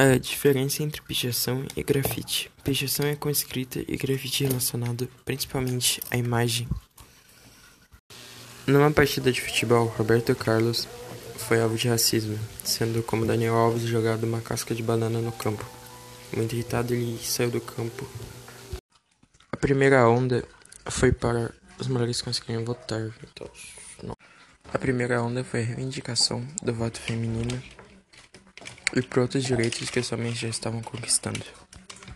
A diferença entre pichação e grafite. Pichação é com escrita e grafite relacionado principalmente à imagem. Numa partida de futebol, Roberto Carlos foi alvo de racismo, sendo como Daniel Alves jogado uma casca de banana no campo. Muito irritado, ele saiu do campo. A primeira onda foi para os mulheres conseguirem votar. Então, a primeira onda foi a reivindicação do voto feminino e por outros direitos que somente já estavam conquistando.